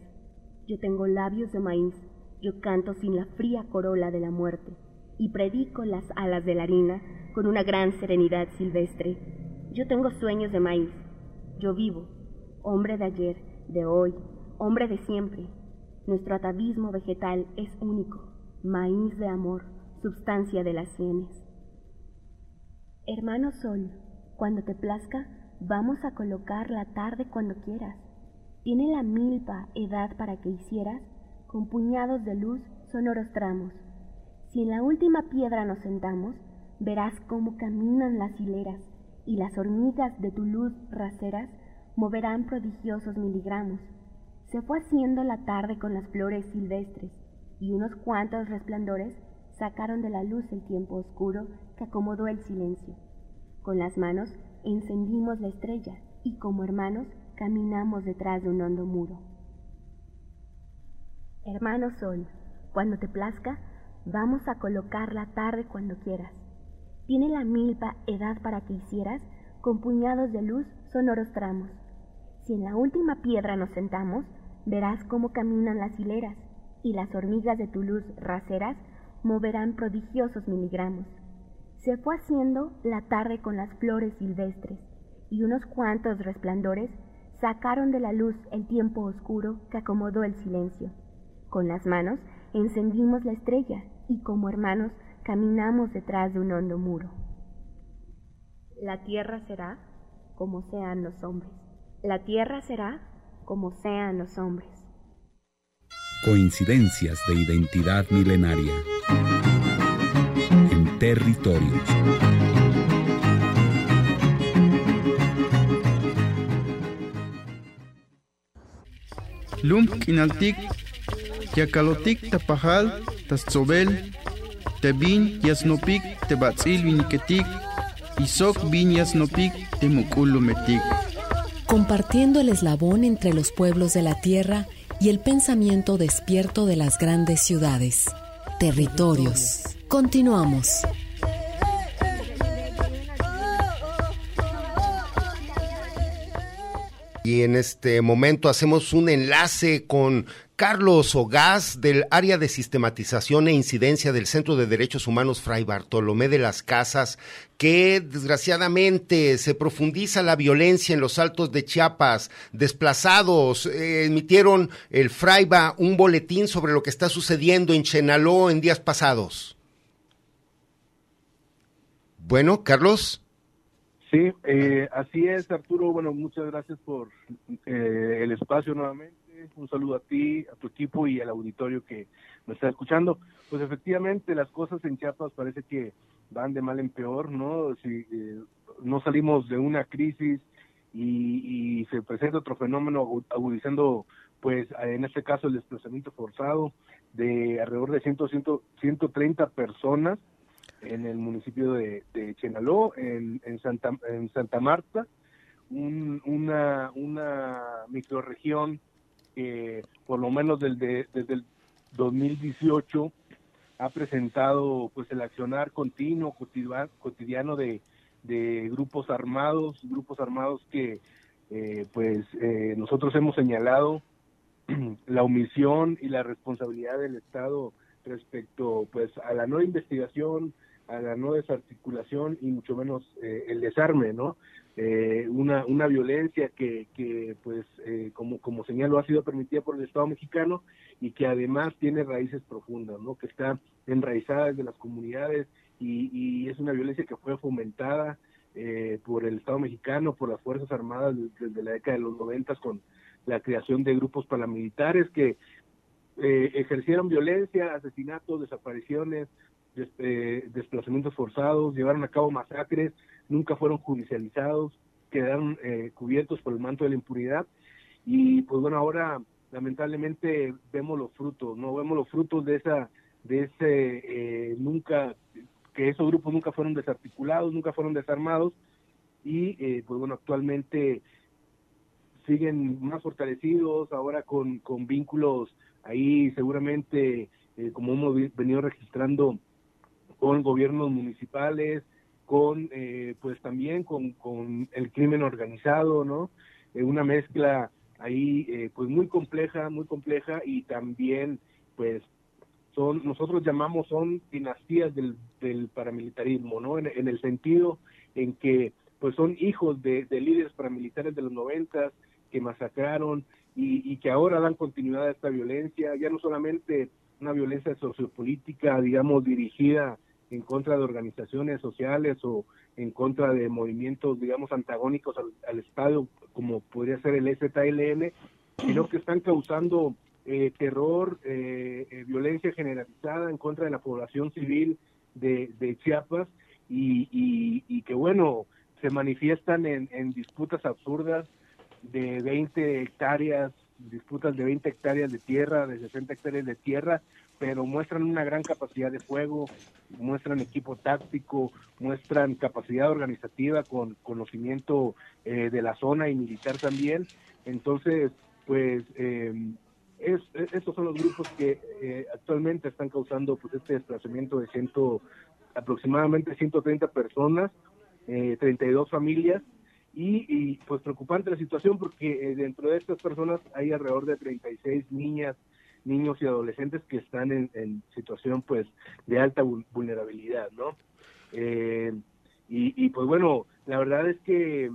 Yo tengo labios de maíz, yo canto sin la fría corola de la muerte, y predico las alas de la harina con una gran serenidad silvestre. Yo tengo sueños de maíz, yo vivo, hombre de ayer, de hoy, hombre de siempre. Nuestro atavismo vegetal es único, maíz de amor, substancia de las sienes. Hermano Sol, cuando te plazca, vamos a colocar la tarde cuando quieras. Tiene la milpa edad para que hicieras, con puñados de luz sonoros tramos. Si en la última piedra nos sentamos, verás cómo caminan las hileras y las hormigas de tu luz raseras moverán prodigiosos miligramos. Se fue haciendo la tarde con las flores silvestres y unos cuantos resplandores sacaron de la luz el tiempo oscuro que acomodó el silencio. Con las manos encendimos la estrella y como hermanos caminamos detrás de un hondo muro. Hermano Sol, cuando te plazca, vamos a colocar la tarde cuando quieras. Tiene la milpa edad para que hicieras, con puñados de luz sonoros tramos. Si en la última piedra nos sentamos, verás cómo caminan las hileras, y las hormigas de tu luz raseras moverán prodigiosos miligramos. Se fue haciendo la tarde con las flores silvestres, y unos cuantos resplandores sacaron de la luz el tiempo oscuro que acomodó el silencio. Con las manos encendimos la estrella y como hermanos caminamos detrás de un hondo muro. La tierra será como sean los hombres. La tierra será como sean los hombres. Coincidencias de identidad milenaria en territorios. Lum kinaltik, yakalotik tapajal, tasobel, tebin yasnopik, tebatzil viniketik, isok bin yasnopik, temukulumetik. Compartiendo el eslabón entre los pueblos de la tierra y el pensamiento despierto de las grandes ciudades. Territorios. Continuamos. Y en este momento hacemos un enlace con Carlos Ogaz del área de sistematización e incidencia del Centro de Derechos Humanos Fray Bartolomé de las Casas, que desgraciadamente se profundiza la violencia en los altos de Chiapas, desplazados, eh, emitieron el Fraiba un boletín sobre lo que está sucediendo en Chenaló en días pasados. Bueno, Carlos. Sí, eh, así es, Arturo. Bueno, muchas gracias por eh, el espacio nuevamente. Un saludo a ti, a tu equipo y al auditorio que me está escuchando. Pues efectivamente, las cosas en Chiapas parece que van de mal en peor, ¿no? Si eh, no salimos de una crisis y, y, se presenta otro fenómeno agudizando, pues en este caso el desplazamiento forzado de alrededor de 100, 100 130 personas en el municipio de, de Chenaló, en, en, Santa, en Santa Marta, un, una, una microregión que por lo menos desde, desde el 2018 ha presentado pues el accionar continuo, cotidiano de, de grupos armados, grupos armados que eh, pues eh, nosotros hemos señalado la omisión y la responsabilidad del Estado respecto pues a la no investigación, a la no desarticulación y mucho menos eh, el desarme, ¿no? Eh, una, una violencia que, que pues, eh, como, como señalo, ha sido permitida por el Estado mexicano y que además tiene raíces profundas, ¿no? Que está enraizada desde las comunidades y, y es una violencia que fue fomentada por el Estado mexicano, por las Fuerzas Armadas desde la década de los noventas con, la creación de grupos paramilitares que eh, ejercieron violencia, asesinatos, desapariciones, eh, desplazamientos forzados, llevaron a cabo masacres, nunca fueron judicializados, quedaron eh, cubiertos por el manto de la impunidad. Y pues bueno ahora lamentablemente vemos los frutos, no vemos los frutos de esa de ese nunca que esos grupos nunca fueron desarticulados, nunca fueron desarmados. Y pues bueno actualmente siguen más fortalecidos ahora con, con vínculos ahí seguramente eh, como hemos venido registrando con gobiernos municipales, con eh, pues también con, con, el crimen organizado, ¿no? Eh, una mezcla ahí pues muy compleja, muy compleja y también pues son, nosotros llamamos son dinastías del, del paramilitarismo, ¿no? En, el sentido en que pues son hijos de, de líderes paramilitares de los noventas que masacraron, y, que ahora dan continuidad a esta violencia, ya no solamente una violencia sociopolítica, digamos, dirigida en contra de organizaciones sociales o en contra de movimientos, digamos, antagónicos al, Estado, como podría ser el ZLN, sino que están causando eh, terror, eh, eh, violencia generalizada en contra de la población civil de, Chiapas y, y, que, bueno, se manifiestan en, en disputas absurdas, de 20 hectáreas, disputas de 20 hectáreas de tierra, de 60 hectáreas de tierra, pero muestran una gran capacidad de fuego, muestran equipo táctico, muestran capacidad organizativa con conocimiento eh, de la zona y militar también. Entonces, pues eh, es, estos son los grupos que eh, actualmente están causando pues este desplazamiento de ciento, aproximadamente 130 personas, 32 familias y, pues preocupante la situación porque eh, dentro de estas personas hay alrededor de 36 niñas, niños y adolescentes que están en, situación pues de alta vulnerabilidad, ¿no? Eh, y, pues bueno, la verdad es que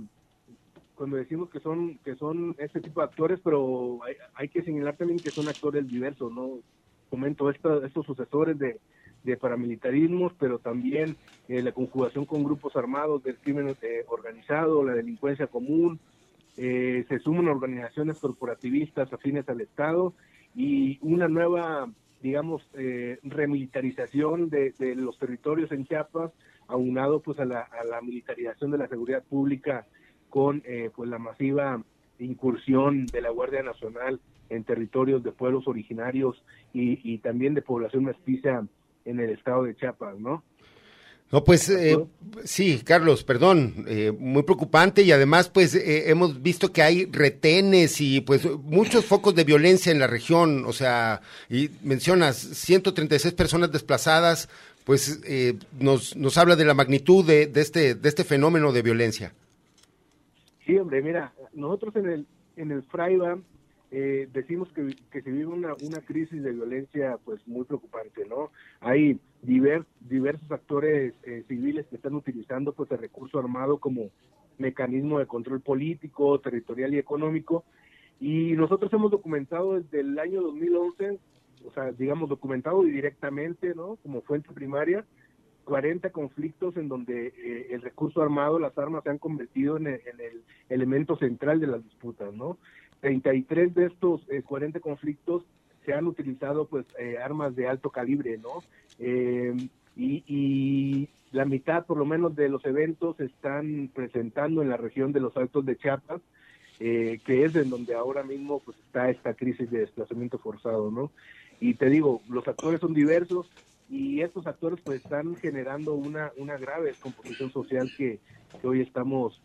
cuando decimos que son que son este tipo de actores, pero hay, hay que señalar también que son actores diversos, ¿no? Comento estos sucesores de, de paramilitarismos, pero también eh, la conjugación con grupos armados del crimen eh, organizado, la delincuencia común, eh, se suman organizaciones corporativistas afines al Estado y una nueva, digamos, remilitarización de, los territorios en Chiapas, aunado pues a la, a la militarización de la seguridad pública con pues la masiva incursión de la Guardia Nacional en territorios de pueblos originarios y, y también de población mestiza en el estado de Chiapas, ¿no? No, pues eh, sí, Carlos, perdón, eh, muy preocupante y además pues eh, hemos visto que hay retenes y pues muchos focos de violencia en la región, o sea, y mencionas 136 personas desplazadas, pues nos, nos habla de la magnitud de, de, este, de este fenómeno de violencia. Sí, hombre, mira, nosotros en el, en el Fraiba eh, decimos que, se vive una, una crisis de violencia pues muy preocupante, ¿no? Hay diversos actores eh, civiles que están utilizando pues el recurso armado como mecanismo de control político, territorial y económico y nosotros hemos documentado desde el año 2011, o sea, digamos documentado directamente, ¿no? Como fuente primaria, 40 conflictos en donde eh, el recurso armado, las armas se han convertido en en el elemento central de las disputas, ¿no? 33 de estos 40 eh, conflictos se han utilizado pues eh, armas de alto calibre, ¿no? Eh, y, la mitad por lo menos de los eventos se están presentando en la región de los Altos de Chiapas, que es en donde ahora mismo pues está esta crisis de desplazamiento forzado, ¿no? Y te digo, los actores son diversos y estos actores pues están generando una, una grave descomposición social que, hoy estamos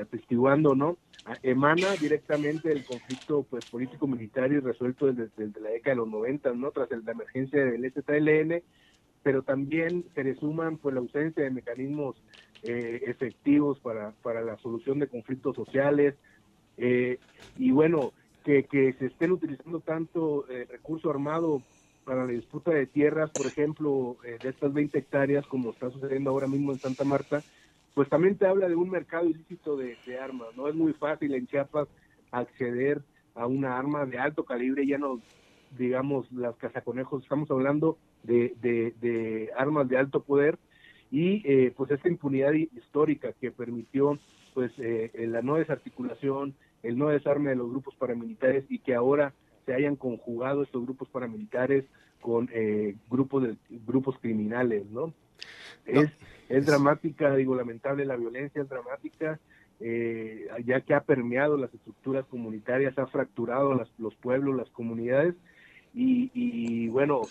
atestiguando, ¿no? emana directamente del conflicto pues político militar y resuelto desde, la década de los 90, ¿no? Tras la emergencia del STLN, pero también se le pues la ausencia de mecanismos eh, efectivos para, para la solución de conflictos sociales eh, y bueno, que, que se estén utilizando tanto eh, recurso armado para la disputa de tierras, por ejemplo, de estas 20 hectáreas, como está sucediendo ahora mismo en Santa Marta, pues también te habla de un mercado ilícito de, armas, ¿no? Es muy fácil en Chiapas acceder a una arma de alto calibre, ya no digamos las cazaconejos, estamos hablando de, de, armas de alto poder y eh, pues esta impunidad histórica que permitió pues eh, la no desarticulación, el no desarme de los grupos paramilitares y que ahora se hayan conjugado estos grupos paramilitares con eh, grupos de grupos criminales, ¿no? Es, es dramática, digo, lamentable la violencia, es dramática, eh, ya que ha permeado las estructuras comunitarias, ha fracturado las, los pueblos, las comunidades, y, y bueno,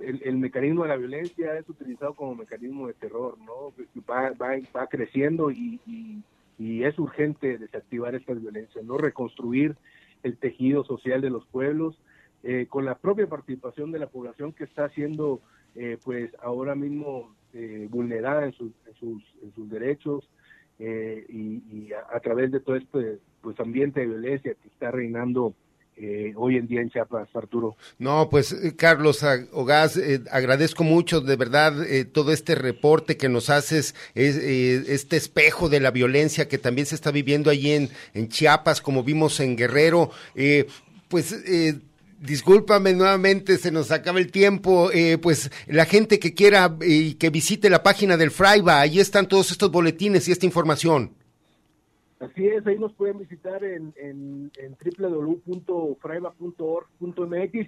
el, el, mecanismo de la violencia es utilizado como mecanismo de terror, ¿no? Va, va, va creciendo y, y, y, es urgente desactivar estas violencias, ¿no? Reconstruir el tejido social de los pueblos, eh, con la propia participación de la población que está siendo, eh, pues, ahora mismo eh, vulnerada en sus, en sus, derechos eh, y, y a, a, través de todo este pues, ambiente de violencia que está reinando eh, hoy en día en Chiapas, Arturo. No, pues eh, Carlos Ogaz, eh, agradezco mucho de verdad eh, todo este reporte que nos haces, es, eh, este espejo de la violencia que también se está viviendo allí en, Chiapas, como vimos en Guerrero. pues Discúlpame nuevamente, se nos acaba el tiempo. Eh, pues la gente que quiera y eh, que visite la página del Fraiba, ahí están todos estos boletines y esta información. Así es, ahí nos pueden visitar en, en, en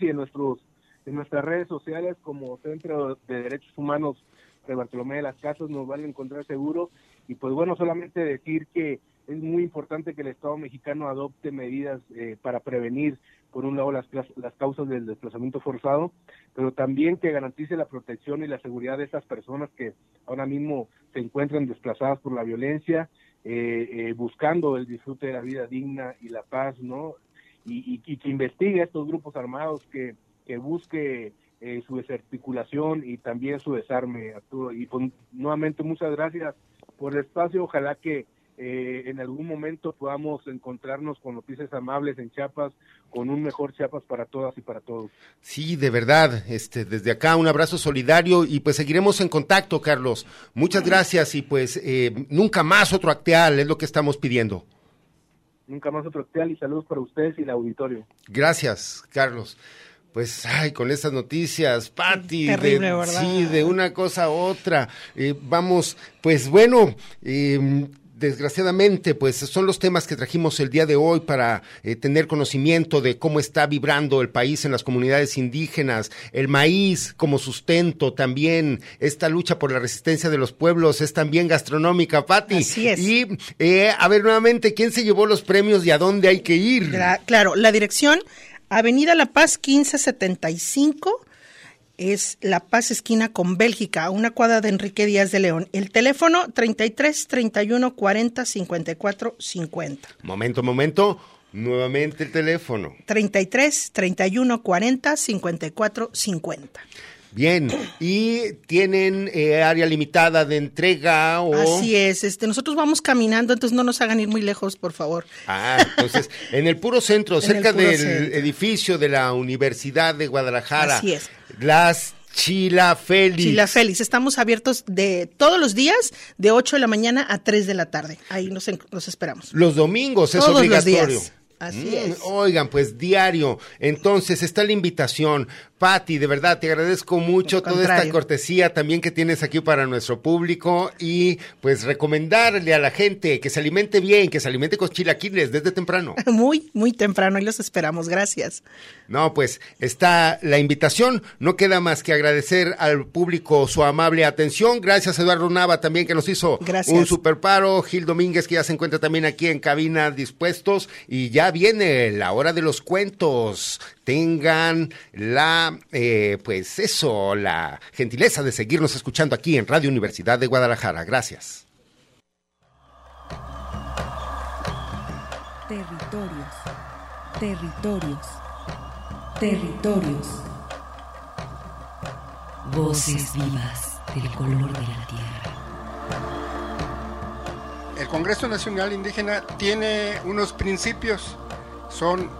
y en nuestros en nuestras redes sociales como Centro de Derechos Humanos de Bartolomé de las Casas nos van a encontrar seguro. Y pues bueno, solamente decir que es muy importante que el Estado mexicano adopte medidas eh, para prevenir por un lado las, las causas del desplazamiento forzado, pero también que garantice la protección y la seguridad de estas personas que ahora mismo se encuentran desplazadas por la violencia, eh, eh, buscando el disfrute de la vida digna y la paz, ¿no? Y, y, que investigue estos grupos armados, que, que busque eh, su desarticulación y también su desarme, Arturo. Y pues, nuevamente muchas gracias por el espacio, ojalá que eh, en algún momento podamos encontrarnos con noticias amables en Chiapas, con un mejor Chiapas para todas y para todos. Sí, de verdad, este, desde acá un abrazo solidario y pues seguiremos en contacto, Carlos. Muchas gracias y pues eh, nunca más otro acteal, es lo que estamos pidiendo. Nunca más otro acteal y saludos para ustedes y el auditorio. Gracias, Carlos. Pues, ay, con estas noticias, Patti, Terrible, de, ¿verdad? sí, de una cosa a otra. Eh, vamos, pues bueno, eh, desgraciadamente, pues son los temas que trajimos el día de hoy para eh, tener conocimiento de cómo está vibrando el país en las comunidades indígenas, el maíz como sustento también, esta lucha por la resistencia de los pueblos es también gastronómica, Pati. Así es. Y eh, a ver nuevamente, ¿quién se llevó los premios y a dónde hay que ir? La, claro, la dirección, Avenida La Paz 1575 es La Paz esquina con Bélgica, a una cuadra de Enrique Díaz de León. El teléfono 33 31 40 54 50. Momento, momento. Nuevamente el teléfono. 33 31 40 54 50. Bien, y tienen eh, área limitada de entrega o... Así es, este, nosotros vamos caminando, entonces no nos hagan ir muy lejos, por favor. Ah, entonces, en el puro centro, En cerca puro del centro. edificio de la Universidad de Guadalajara. Así es. Las Chila Félix. Chila Félix, estamos abiertos de todos los días, de 8 de la mañana a 3 de la tarde. Ahí nos, nos esperamos. Los domingos es Todos los obligatorio. días. Así Mm, es. Oigan, pues diario. Entonces está la invitación. Patti, de verdad te agradezco mucho toda esta cortesía también que tienes aquí para nuestro público y pues recomendarle a la gente que se alimente bien, que se alimente con chilaquiles desde temprano. Muy, muy temprano, y los esperamos. Gracias. No, pues está la invitación. No queda más que agradecer al público su amable atención. Gracias a Eduardo Nava también que nos hizo Gracias. un super paro. Gil Domínguez que ya se encuentra también aquí en cabina dispuestos. Y ya viene la hora de los cuentos. Tengan la, eh, pues eso, la gentileza de seguirnos escuchando aquí en Radio Universidad de Guadalajara. Gracias. Territorios. Territorios. Territorios. Voces vivas del color de la tierra. El Congreso Nacional Indígena tiene unos principios, son